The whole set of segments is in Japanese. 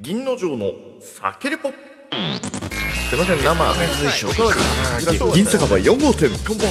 銀の城の酒レポ。すいません生水晶銀酒場4号店。乾杯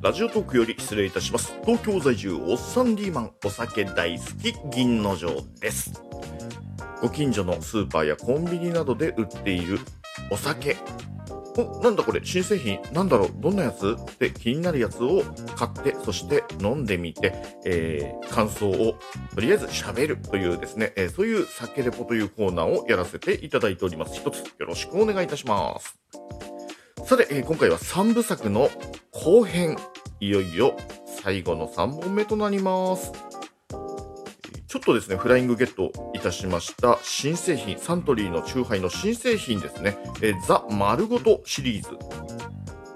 ラジオトークより失礼いたします。東京在住おっさんリーマンお酒大好き銀の城です。ご近所のスーパーやコンビニなどで売っているお酒お、なんだこれ、新製品？なんだろう？どんなやつ？って気になるやつを買って、そして飲んでみて、えー、感想をとりあえず喋るというですね、えー、そういう酒レポというコーナーをやらせていただいております。一つよろしくお願いいたします。さて、えー、今回は3部作の後編、いよいよ最後の3本目となります。ちょっとですね、フライングゲットいたしました新製品、サントリーのチューハイの新製品ですね、えー、ザ・丸ごとシリーズ。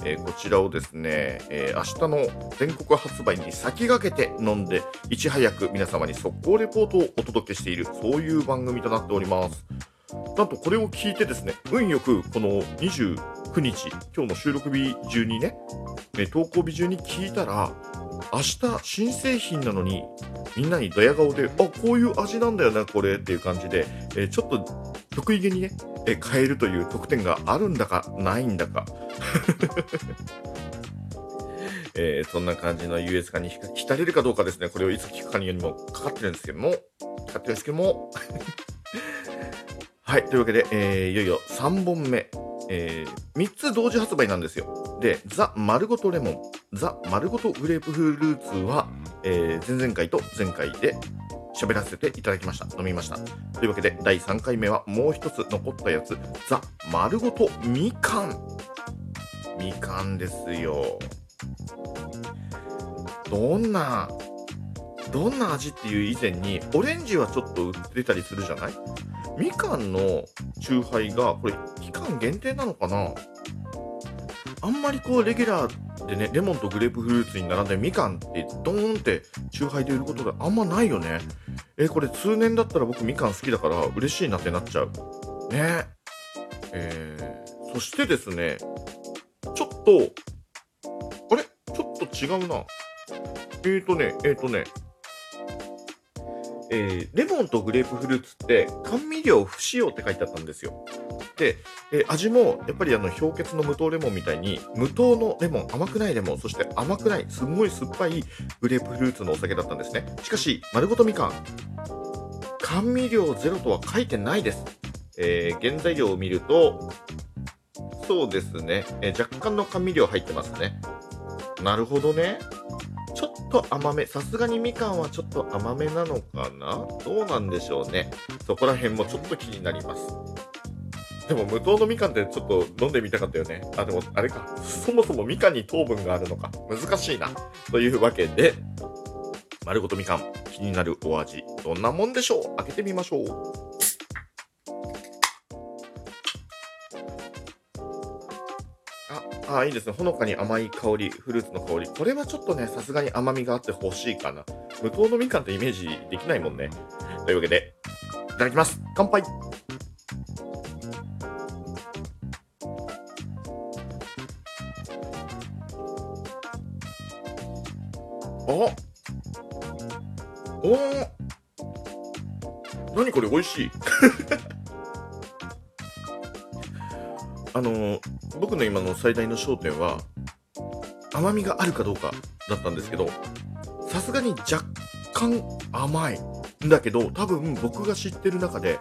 えー、こちらをですね、えー、明日の全国発売に先駆けて飲んで、いち早く皆様に速攻レポートをお届けしている、そういう番組となっております。なんとこれを聞いてですね、運よくこの29日、今日の収録日中にねえ、投稿日中に聞いたら、明日新製品なのにみんなにドヤ顔で、あ、こういう味なんだよな、これっていう感じで、えー、ちょっと得意げにね、えー、変えるという特典があるんだか、ないんだか。えー、そんな感じの US 化に浸れるかどうかですね、これをいつ聞くかによりもかかってるんですけども、かかってるんですけども、はい、というわけで、え、いよいよ3本目、えー、3つ同時発売なんですよ。で、ザ・丸ごとレモン、ザ・丸ごとグレープフルーツは、えー、前々回と前回で喋らせていただきました。飲みました。というわけで、第3回目はもう一つ残ったやつ、ザ・丸ごとみかん。みかんですよ。どんな、どんな味っていう以前に、オレンジはちょっと売ってたりするじゃない？みかんのチューハイが、これ期間限定なのかな？あんまりこう、レギュラーでね、レモンとグレープフルーツに並んでみかんってドーンってチューハイで売ることがあんまないよね。え、これ通年だったら僕みかん好きだから嬉しいなってなっちゃう。ね。えー、そしてですね、ちょっと、あれ？ちょっと違うな。えーとね、えーとね、えー、レモンとグレープフルーツって甘味料不使用って書いてあったんですよ。で、えー、味もやっぱりあの氷結の無糖レモンみたいに無糖のレモン、甘くないレモン、そして甘くない、すごい酸っぱいグレープフルーツのお酒だったんですね。しかし、丸ごとみかん、甘味料ゼロとは書いてないです。えー、原材料を見ると、そうですね、えー、若干の甘味料入ってますね。なるほどね。と甘め。さすがにみかんはちょっと甘めなのかな？どうなんでしょうね。そこら辺もちょっと気になります。でも無糖のみかんってちょっと飲んでみたかったよね。あ、でもあれか。そもそもみかんに糖分があるのか。難しいな。というわけで、丸ごとみかん、気になるお味、どんなもんでしょう？開けてみましょう。あ、いいですね。ほのかに甘い香り、フルーツの香り。これはちょっとね、さすがに甘みがあって欲しいかな。無糖のみかんってイメージできないもんね。というわけで、いただきます。乾杯あおー何これ美味しい あの僕の今の最大の焦点は甘みがあるかどうかだったんですけどさすがに若干甘い。んだけど多分僕が知ってる中で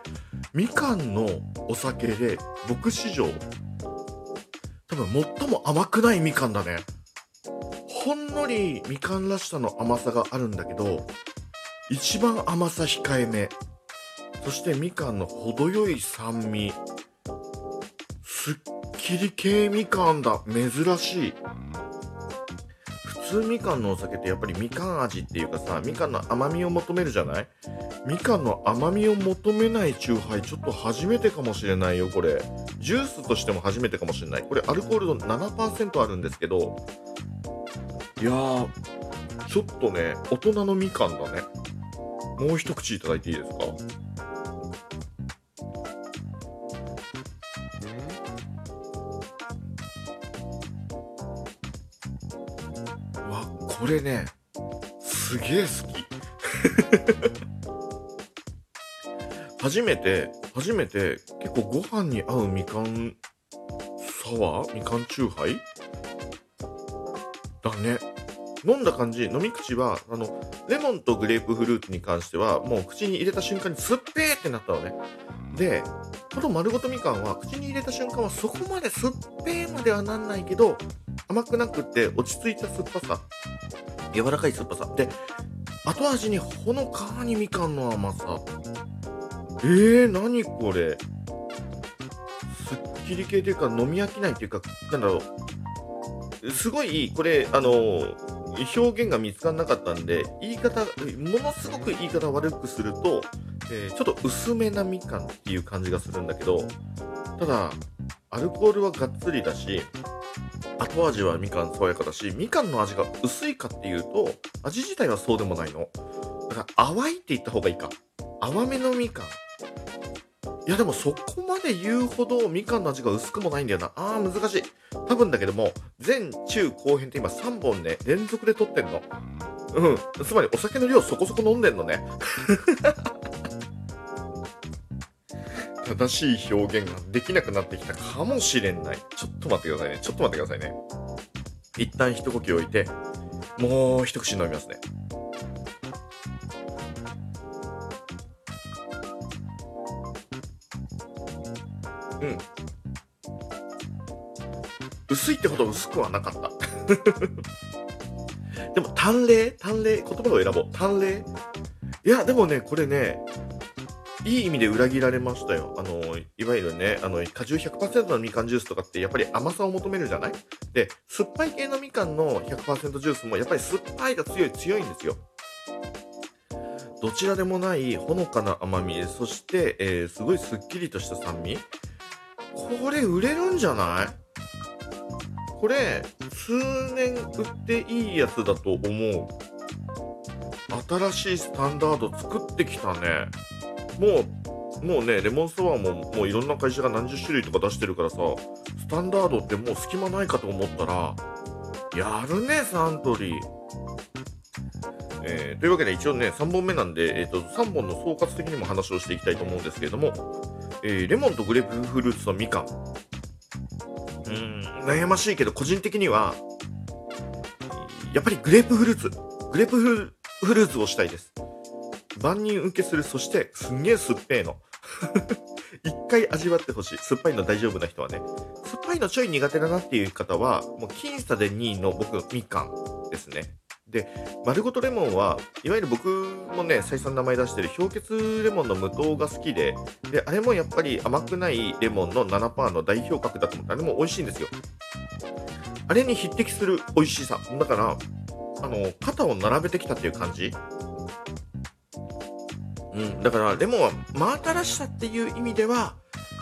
みかんのお酒で僕史上多分最も甘くないみかんだね。ほんのりみかんらしさの甘さがあるんだけど一番甘さ控えめ。そしてみかんの程よい酸味。すっきり系みかんだ。珍しい。普通みかんのお酒ってやっぱりみかん味っていうかさ、みかんの甘みを求めるじゃない？みかんの甘みを求めないチューハイちょっと初めてかもしれないよ、これ。ジュースとしても初めてかもしれない。これアルコール度7%あるんですけど、いやー、ちょっとね、大人のみかんだね。もう一口いただいていいですか？わこれねすげえ好き 初めて、初めて結構ご飯に合うみかんサワー？みかんチューハイ？だね。飲んだ感じ、飲み口は、あの、レモンとグレープフルーツに関しては、もう口に入れた瞬間に酸っぺーってなったのね。で、この丸ごとみかんは、口に入れた瞬間はそこまで酸っぺーまではなんないけど、甘くなくって落ち着いた酸っぱさ。柔らかい酸っぱさ。で、後味にほのかにみかんの甘さ。えー、何これ。すっきり系というか飲み飽きないというか、なんだろう。すごい、これ、あの表現が見つからなかったんで、言い方、ものすごく言い方悪くすると、えー、ちょっと薄めなみかんっていう感じがするんだけど、ただ、アルコールはがっつりだし、後味はみかん爽やかだし、みかんの味が薄いかっていうと、味自体はそうでもないの。だから淡いって言った方がいいか。淡めのみかん。いやでもそこまで言うほどみかんの味が薄くもないんだよな。あー難しい。多分だけども、前中後編って今3本ね、連続で撮ってんの。うん。つまりお酒の量そこそこ飲んでんのね。正しい表現ができなくなってきたかもしれない。ちょっと待ってくださいね。ちょっと待ってくださいね。一旦一呼吸置いて、もう一口飲みますね。うん。薄いってほど薄くはなかった。でも、淡麗淡麗言葉を選ぼう。淡麗いや、でもね、これね、いい意味で裏切られましたよ。あの、いわゆるね、あの、果汁100%のみかんジュースとかってやっぱり甘さを求めるじゃない？で、酸っぱい系のみかんの100%ジュースもやっぱり酸っぱいが強い、強いんですよ。どちらでもないほのかな甘み、そして、えー、すごいスッキリとした酸味。これ売れるんじゃない？これ、数年売っていいやつだと思う。新しいスタンダード作ってきたね。もう、もうね、レモンサワーももういろんな会社が何十種類とか出してるからさ、スタンダードってもう隙間ないかと思ったら、やるね、サントリー。えー、というわけで一応ね、3本目なんで、えっ、ー、と、3本の総括的にも話をしていきたいと思うんですけれども、えー、レモンとグレープフルーツとみかん。うん、悩ましいけど、個人的には、やっぱりグレープフルーツ。グレープフルーツをしたいです。万人受けする、そしてすんげえ酸っぱいの。一回味わってほしい。酸っぱいの大丈夫な人はね。酸っぱいのちょい苦手だなっていう方は、もう僅差で2位の僕、みかんですね。で、丸ごとレモンは、いわゆる僕もね、再三名前出してる氷結レモンの無糖が好きで、で、あれもやっぱり甘くないレモンの7%の代表格だと思って、あれも美味しいんですよ。あれに匹敵する美味しさ。だから、あの、肩を並べてきたっていう感じうん、だからレモンは真新しさっていう意味では、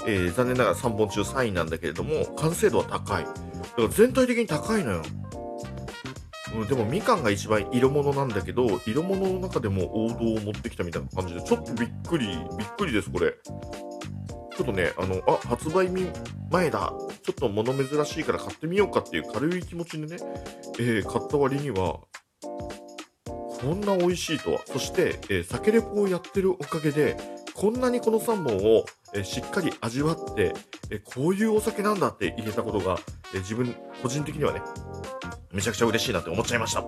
えー、残念ながら3本中3位なんだけれども、完成度は高い。だから全体的に高いのよ。うん、でもみかんが一番色物なんだけど、色物の中でも王道を持ってきたみたいな感じで、ちょっとびっくり、びっくりです、これ。ちょっとね、あの、あ、発売前だ。ちょっと物珍しいから買ってみようかっていう軽い気持ちでね、えー、買った割には、こんな美味しいとは。そして、えー、酒レポをやってるおかげで、こんなにこの3本を、えー、しっかり味わって、えー、こういうお酒なんだって言えたことが、え自分、個人的にはね、めちゃくちゃ嬉しいなって思っちゃいました。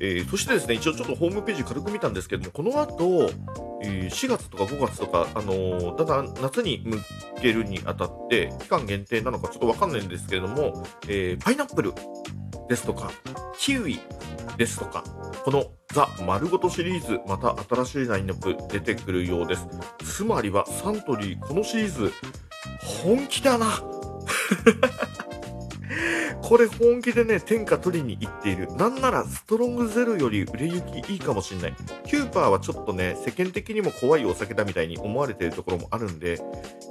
えそしてですね、一応ちょっとホームページ軽く見たんですけども、この後、え4月とか5月とか、あのだんだん夏に向けるにあたって、期間限定なのかちょっとわかんないんですけれども、えパイナップルですとか、キウイですとか、このザ・丸ごとシリーズ、また新しいラインナップ出てくるようです。つまりはサントリー、このシリーズ、本気だな これ本気でね、天下取りに行っている。なんならストロングゼロより売れ行きいいかもしんない。キューパーはちょっとね、世間的にも怖いお酒だみたいに思われているところもあるんで、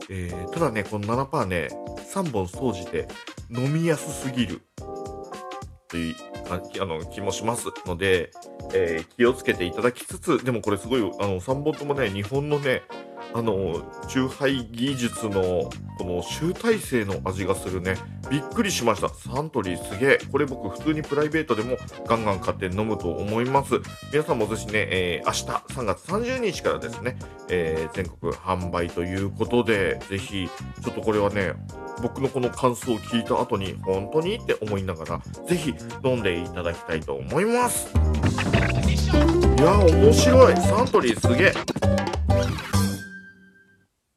えー、ただね、この7%ね、3本総じて飲みやすすぎる。というあの気もしますので、えー、気をつけていただきつつ、でもこれすごい、あの3本ともね、日本のね、あの、酎ハイ技術のこの集大成の味がするね。びっくりしました。サントリーすげえ。これ僕普通にプライベートでもガンガン買って飲むと思います。皆さんもぜひね、えー、明日3月30日からですね、えー、全国販売ということで、ぜひ、ちょっとこれはね、僕のこの感想を聞いた後に、本当にって思いながら、是非飲んでいただきたいと思います。いや、面白い。サントリーすげえ。